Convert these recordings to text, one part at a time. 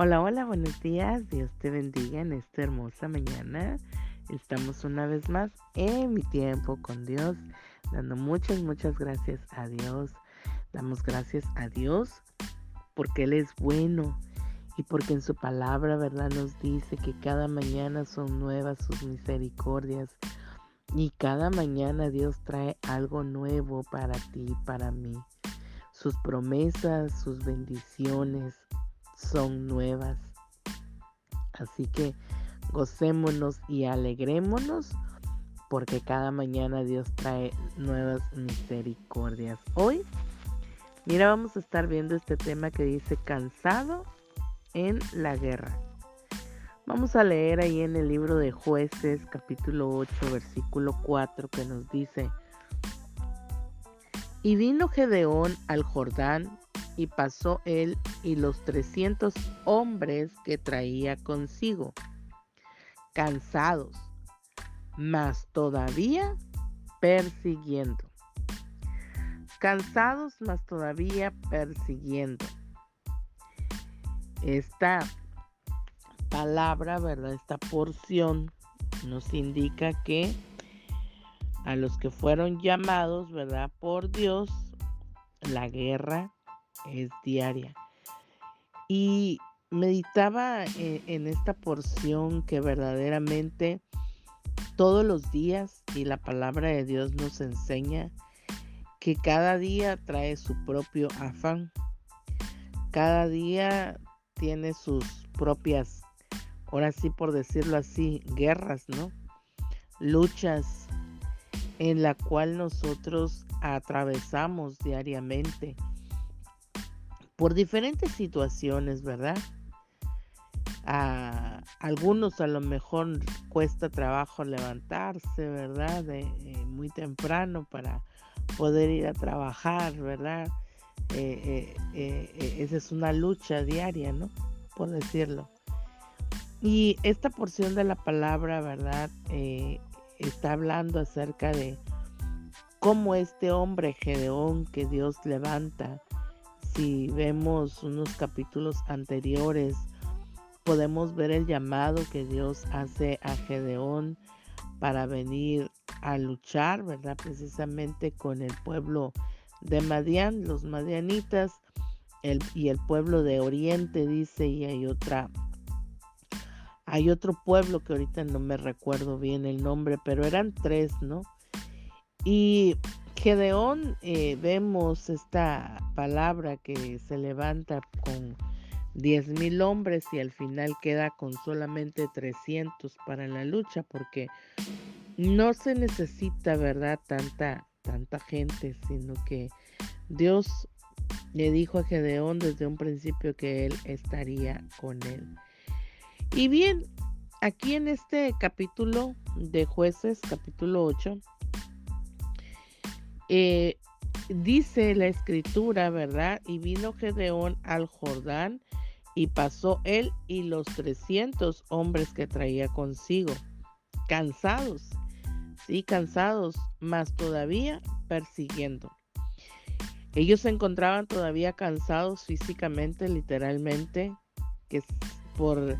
Hola, hola, buenos días. Dios te bendiga en esta hermosa mañana. Estamos una vez más en mi tiempo con Dios, dando muchas, muchas gracias a Dios. Damos gracias a Dios porque Él es bueno y porque en su palabra, ¿verdad? Nos dice que cada mañana son nuevas sus misericordias y cada mañana Dios trae algo nuevo para ti y para mí. Sus promesas, sus bendiciones, son nuevas. Así que gocémonos y alegrémonos porque cada mañana Dios trae nuevas misericordias. Hoy, mira, vamos a estar viendo este tema que dice cansado en la guerra. Vamos a leer ahí en el libro de jueces capítulo 8 versículo 4 que nos dice, y vino Gedeón al Jordán y pasó él y los trescientos hombres que traía consigo, cansados, mas todavía persiguiendo. Cansados, mas todavía persiguiendo. Esta palabra, ¿verdad? Esta porción nos indica que a los que fueron llamados, ¿verdad? Por Dios, la guerra es diaria. Y meditaba eh, en, esta porción que verdaderamente todos los días y la palabra de Dios nos enseña que cada día trae su propio afán. Cada día tiene sus propias, ahora sí por decirlo así, guerras, ¿no? Luchas en la cual nosotros atravesamos diariamente por diferentes situaciones, ¿verdad? A algunos a lo mejor cuesta trabajo levantarse, ¿verdad? Eh, muy temprano para poder ir a trabajar, ¿verdad? Eh, eh, esa es una lucha diaria, ¿no? Por decirlo. Y esta porción de la palabra, ¿verdad? está hablando acerca de cómo este hombre Gedeón que Dios levanta, si vemos unos capítulos anteriores, podemos ver el llamado que Dios hace a Gedeón para venir a luchar, ¿verdad? Precisamente con el pueblo de Madián, los madianitas, el, y el pueblo de Oriente, dice, y hay otra, hay otro pueblo que ahorita no me recuerdo bien el nombre, pero eran tres, ¿no? Y Gedeón, eh, vemos esta palabra que se levanta con diez mil hombres y al final queda con solamente 300 para la lucha porque no se necesita, ¿verdad? Tanta, tanta gente, sino que Dios le dijo a Gedeón desde un principio que él estaría con él. Y bien, aquí en este capítulo de jueces, capítulo 8, eh, dice la escritura, ¿verdad? Y vino Gedeón al Jordán y pasó él y los 300 hombres que traía consigo, cansados, sí, cansados, mas todavía persiguiendo. Ellos se encontraban todavía cansados físicamente, literalmente, que por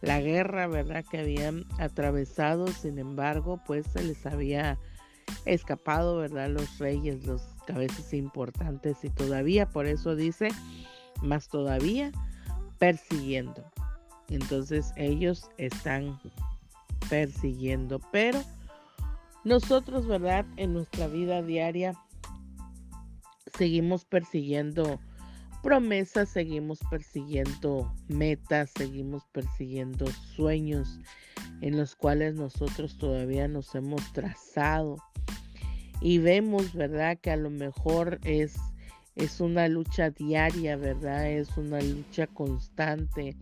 la guerra, ¿verdad? Que habían atravesado, sin embargo, pues se les había escapado, ¿verdad? Los reyes, los cabezas importantes y todavía, por eso dice, más todavía persiguiendo. Entonces ellos están persiguiendo, pero nosotros, ¿verdad? En nuestra vida diaria seguimos persiguiendo promesas, seguimos persiguiendo metas, seguimos persiguiendo sueños en los cuales nosotros todavía nos hemos trazado y vemos, ¿verdad? Que a lo mejor es, es una lucha diaria, ¿verdad? Es una lucha constante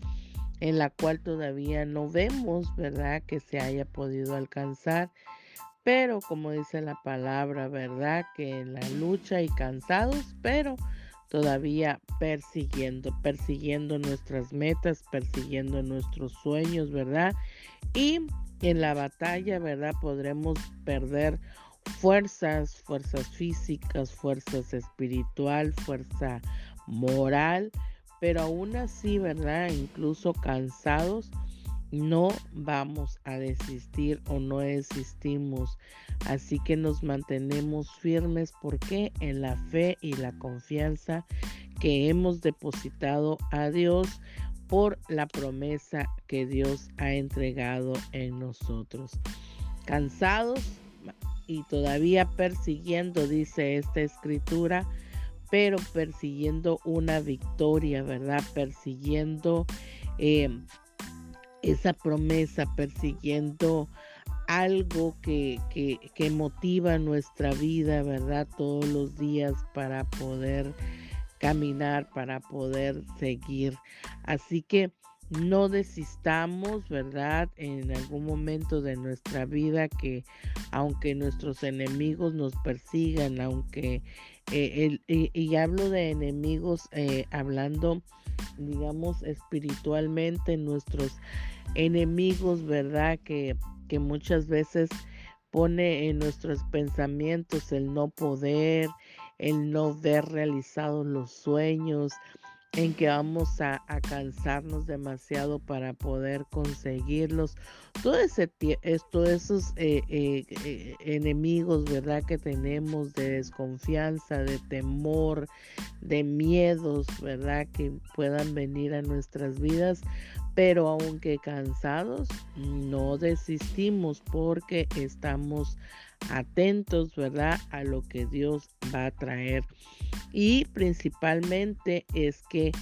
en la cual todavía no vemos, ¿verdad? Que se haya podido alcanzar. Pero como dice la palabra, ¿verdad? Que en la lucha y cansados, pero todavía persiguiendo, persiguiendo nuestras metas, persiguiendo nuestros sueños, ¿verdad? Y en la batalla, ¿verdad? Podremos perder fuerzas, fuerzas físicas, fuerzas espiritual, fuerza moral, pero aún así, ¿verdad? Incluso cansados, no vamos a desistir o no desistimos. Así que nos mantenemos firmes porque en la fe y la confianza que hemos depositado a Dios por la promesa que Dios ha entregado en nosotros. Cansados y todavía persiguiendo, dice esta escritura, pero persiguiendo una victoria, ¿verdad? Persiguiendo eh, esa promesa, persiguiendo algo que, que, motiva nuestra vida, ¿verdad? Todos los días para poder caminar, para poder seguir. Así que no desistamos, ¿verdad? En algún momento de nuestra vida que aunque nuestros enemigos nos persigan, aunque, eh, y, hablo de enemigos eh, hablando, digamos, espiritualmente, nuestros enemigos, ¿verdad? Que, que muchas veces pone en nuestros pensamientos el no poder, el no ver realizados los sueños, en que vamos a, cansarnos demasiado para poder conseguirlos. Todo ese todos esos eh, eh, eh, enemigos, ¿verdad? Que tenemos de desconfianza, de temor, de miedos, ¿verdad? Que puedan venir a nuestras vidas. Pero aunque cansados, no desistimos porque estamos atentos, ¿verdad? A lo que Dios va a traer. Y principalmente es que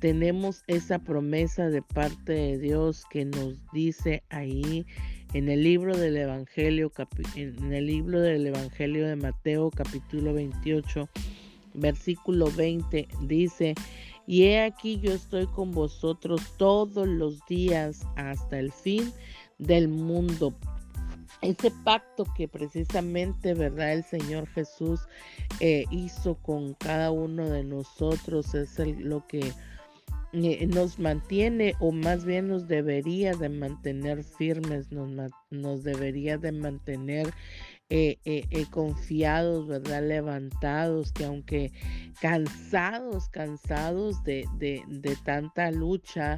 tenemos esa promesa de parte de Dios que nos dice ahí en el libro del Evangelio, en el libro del Evangelio de Mateo capítulo 28, versículo 20, dice, y he aquí yo estoy con vosotros todos los días hasta el fin del mundo ese pacto que precisamente, ¿verdad? El Señor Jesús eh, hizo con cada uno de nosotros es lo que eh, nos mantiene o más bien nos debería de mantener firmes, nos, nos debería de mantener eh, confiados, ¿verdad? Levantados, que aunque cansados, cansados de, de tanta lucha,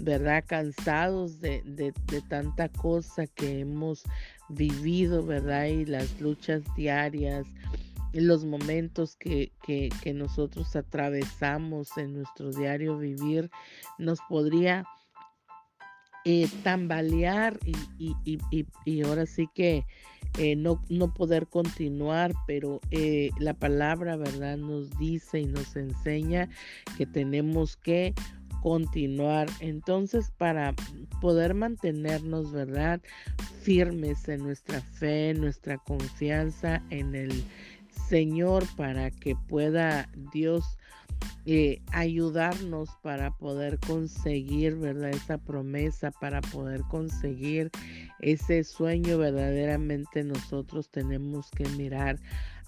¿verdad? Cansados de, de, de, tanta cosa que hemos vivido, ¿verdad? Y las luchas diarias, los momentos que, que, que nosotros atravesamos en nuestro diario vivir, nos podría eh, tambalear y, y, y, y, ahora sí que eh, no, no, poder continuar, pero eh, la palabra, ¿verdad? Nos dice y nos enseña que tenemos que continuar. Entonces, para poder mantenernos, ¿verdad? Firmes en nuestra fe, nuestra confianza en el Señor, para que pueda Dios eh, ayudarnos para poder conseguir, ¿verdad? Esa promesa, para poder conseguir ese sueño, verdaderamente nosotros tenemos que mirar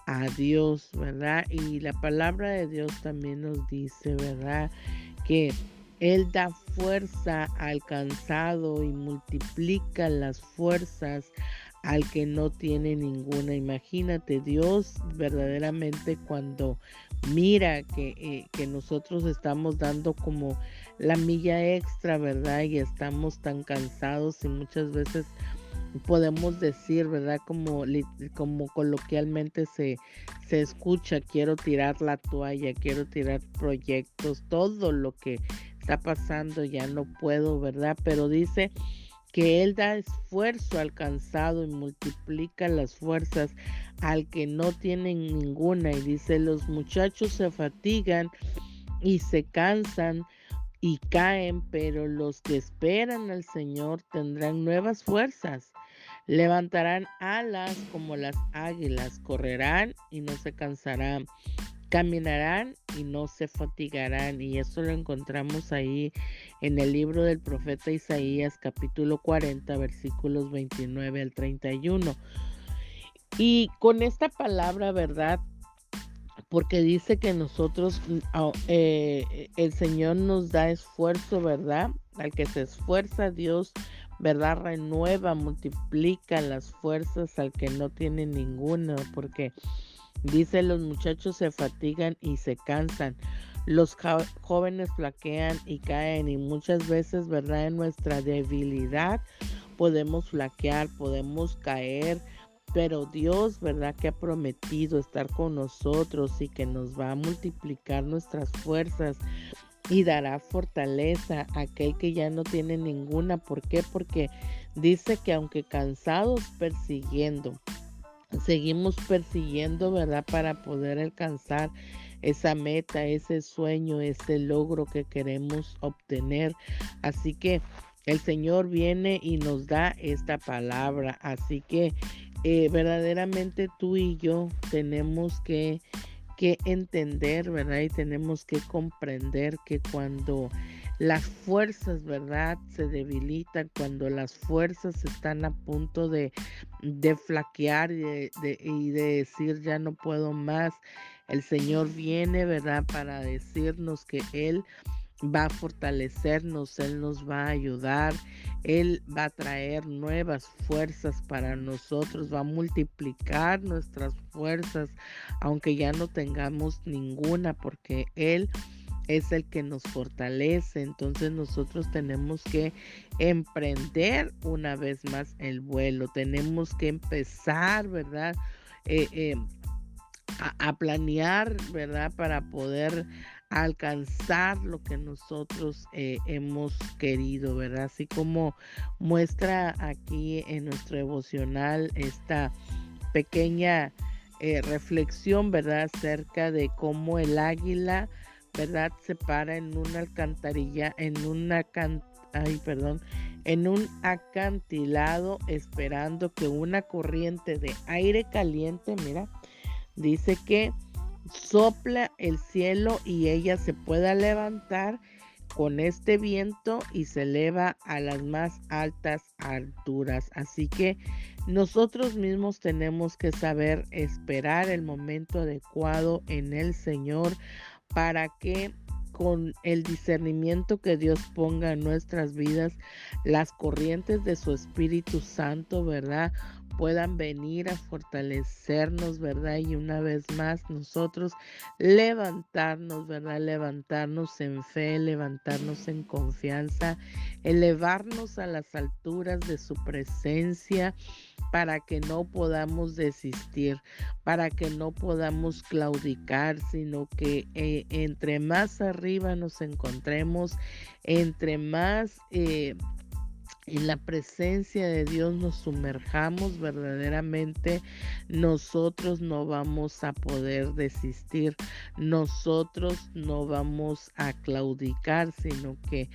a Dios, ¿verdad? Y la palabra de Dios también nos dice, ¿verdad? Que él da fuerza al cansado y multiplica las fuerzas al que no tiene ninguna. Imagínate, Dios verdaderamente cuando mira que, eh, que, nosotros estamos dando como la milla extra, ¿verdad? Y estamos tan cansados y muchas veces podemos decir, ¿verdad? Como, como coloquialmente se, se escucha, quiero tirar la toalla, quiero tirar proyectos, todo lo que está pasando, ya no puedo, ¿verdad? Pero dice que Él da esfuerzo al cansado y multiplica las fuerzas al que no tiene ninguna. Y dice, los muchachos se fatigan y se cansan y caen, pero los que esperan al Señor tendrán nuevas fuerzas. Levantarán alas como las águilas, correrán y no se cansarán, caminarán y no se fatigarán. Y eso lo encontramos ahí en el libro del profeta Isaías capítulo 40 versículos 29 al 31. Y con esta palabra, ¿verdad? Porque dice que nosotros, mm, eh, el Señor nos da esfuerzo, ¿verdad? Al que se esfuerza Dios, ¿verdad? Renueva, multiplica las fuerzas al que no tiene ninguna, porque Dice, los muchachos se fatigan y se cansan, los jóvenes flaquean y caen y muchas veces, ¿verdad? En nuestra debilidad podemos flaquear, podemos caer, pero Dios, ¿verdad? Que ha prometido estar con nosotros y que nos va a multiplicar nuestras fuerzas y dará fortaleza a aquel que ya no tiene ninguna. ¿Por qué? Porque dice que aunque cansados persiguiendo, seguimos persiguiendo, ¿verdad? Para poder alcanzar esa meta, ese sueño, ese logro que queremos obtener. Así que el Señor viene y nos da esta palabra. Así que eh, verdaderamente tú y yo tenemos que, que entender, ¿verdad? Y tenemos que comprender que cuando las fuerzas, ¿verdad? Se debilitan cuando las fuerzas están a punto de, de flaquear y de, y de, decir ya no puedo más. El Señor viene, ¿verdad? Para decirnos que Él va a fortalecernos, Él nos va a ayudar, Él va a traer nuevas fuerzas para nosotros, va a multiplicar nuestras fuerzas, aunque ya no tengamos ninguna, porque Él es el que nos fortalece. Entonces nosotros tenemos que emprender una vez más el vuelo, tenemos que empezar, ¿verdad? Eh, eh, a, planear, ¿verdad? Para poder alcanzar lo que nosotros eh, hemos querido, ¿verdad? Así como muestra aquí en nuestro devocional esta pequeña reflexión, ¿verdad? Acerca de cómo el águila, ¿verdad? Se para en una alcantarilla, en una ay, perdón, en un acantilado esperando que una corriente de aire caliente, mira, dice que sopla el cielo y ella se pueda levantar con este viento y se eleva a las más altas alturas. Así que nosotros mismos tenemos que saber esperar el momento adecuado en el Señor para que con el discernimiento que Dios ponga en nuestras vidas, las corrientes de su Espíritu Santo, ¿verdad? Puedan venir a fortalecernos, ¿verdad? Y una vez más nosotros levantarnos, ¿verdad? Levantarnos en fe, levantarnos en confianza, elevarnos a las alturas de su presencia para que no podamos desistir, para que no podamos claudicar, sino que eh, entre más arriba nos encontremos, entre más... Eh, en la presencia de Dios nos sumerjamos verdaderamente, nosotros no vamos a poder desistir, nosotros no vamos a claudicar, sino que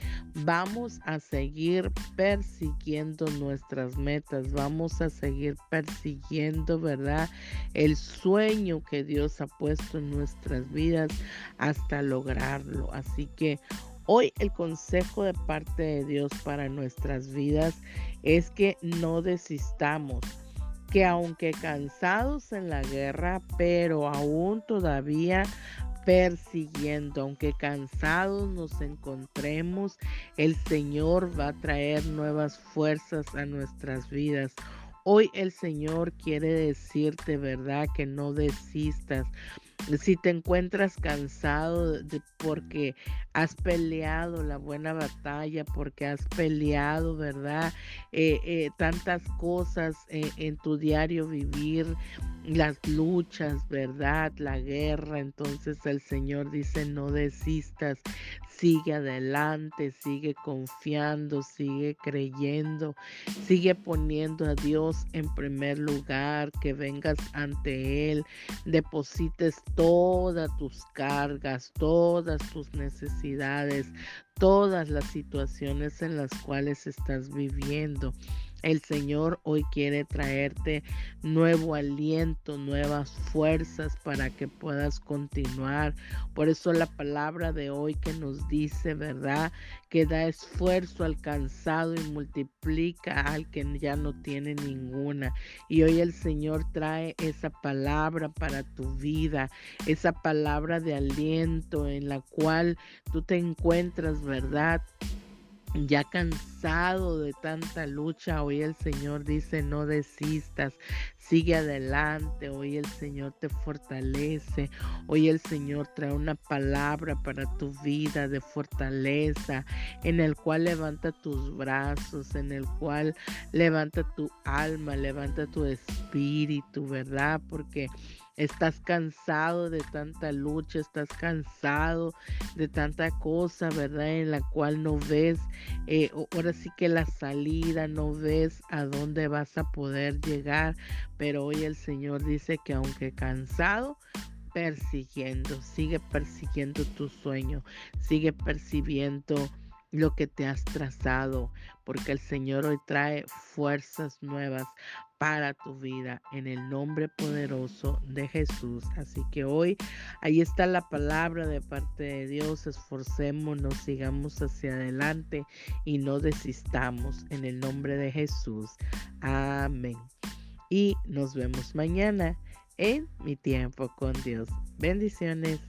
vamos a seguir persiguiendo nuestras metas, vamos a seguir persiguiendo, ¿verdad? El sueño que Dios ha puesto en nuestras vidas hasta lograrlo. Así que Hoy el consejo de parte de Dios para nuestras vidas es que no desistamos, que aunque cansados en la guerra, pero aún todavía persiguiendo, aunque cansados nos encontremos, el Señor va a traer nuevas fuerzas a nuestras vidas. Hoy el Señor quiere decirte, ¿verdad? Que no desistas, si te encuentras cansado de, porque has peleado la buena batalla, porque has peleado, ¿verdad? Eh, eh, tantas cosas eh, en tu diario vivir, las luchas, ¿verdad? La guerra. Entonces el Señor dice, no desistas, sigue adelante, sigue confiando, sigue creyendo, sigue poniendo a Dios en primer lugar, que vengas ante Él, deposites todas tus cargas, todas tus necesidades, todas las situaciones en las cuales estás viviendo. El Señor hoy quiere traerte nuevo aliento, nuevas fuerzas para que puedas continuar. Por eso la palabra de hoy que nos dice, ¿verdad? Que da esfuerzo al cansado y multiplica al que ya no tiene ninguna. Y hoy el Señor trae esa palabra para tu vida, esa palabra de aliento en la cual tú te encuentras, ¿verdad? Ya cansado de tanta lucha, hoy el Señor dice, no desistas, sigue adelante, hoy el Señor te fortalece, hoy el Señor trae una palabra para tu vida de fortaleza, en el cual levanta tus brazos, en el cual levanta tu alma, levanta tu espíritu, ¿verdad? Porque Estás cansado de tanta lucha, estás cansado de tanta cosa, ¿verdad? En la cual no ves, eh, ahora sí que la salida, no ves a dónde vas a poder llegar. Pero hoy el Señor dice que aunque cansado, persiguiendo, sigue persiguiendo tu sueño, sigue percibiendo lo que te has trazado, porque el Señor hoy trae fuerzas nuevas para tu vida en el nombre poderoso de Jesús. Así que hoy ahí está la palabra de parte de Dios. Esforcémonos, sigamos hacia adelante y no desistamos en el nombre de Jesús. Amén. Y nos vemos mañana en mi tiempo con Dios. Bendiciones.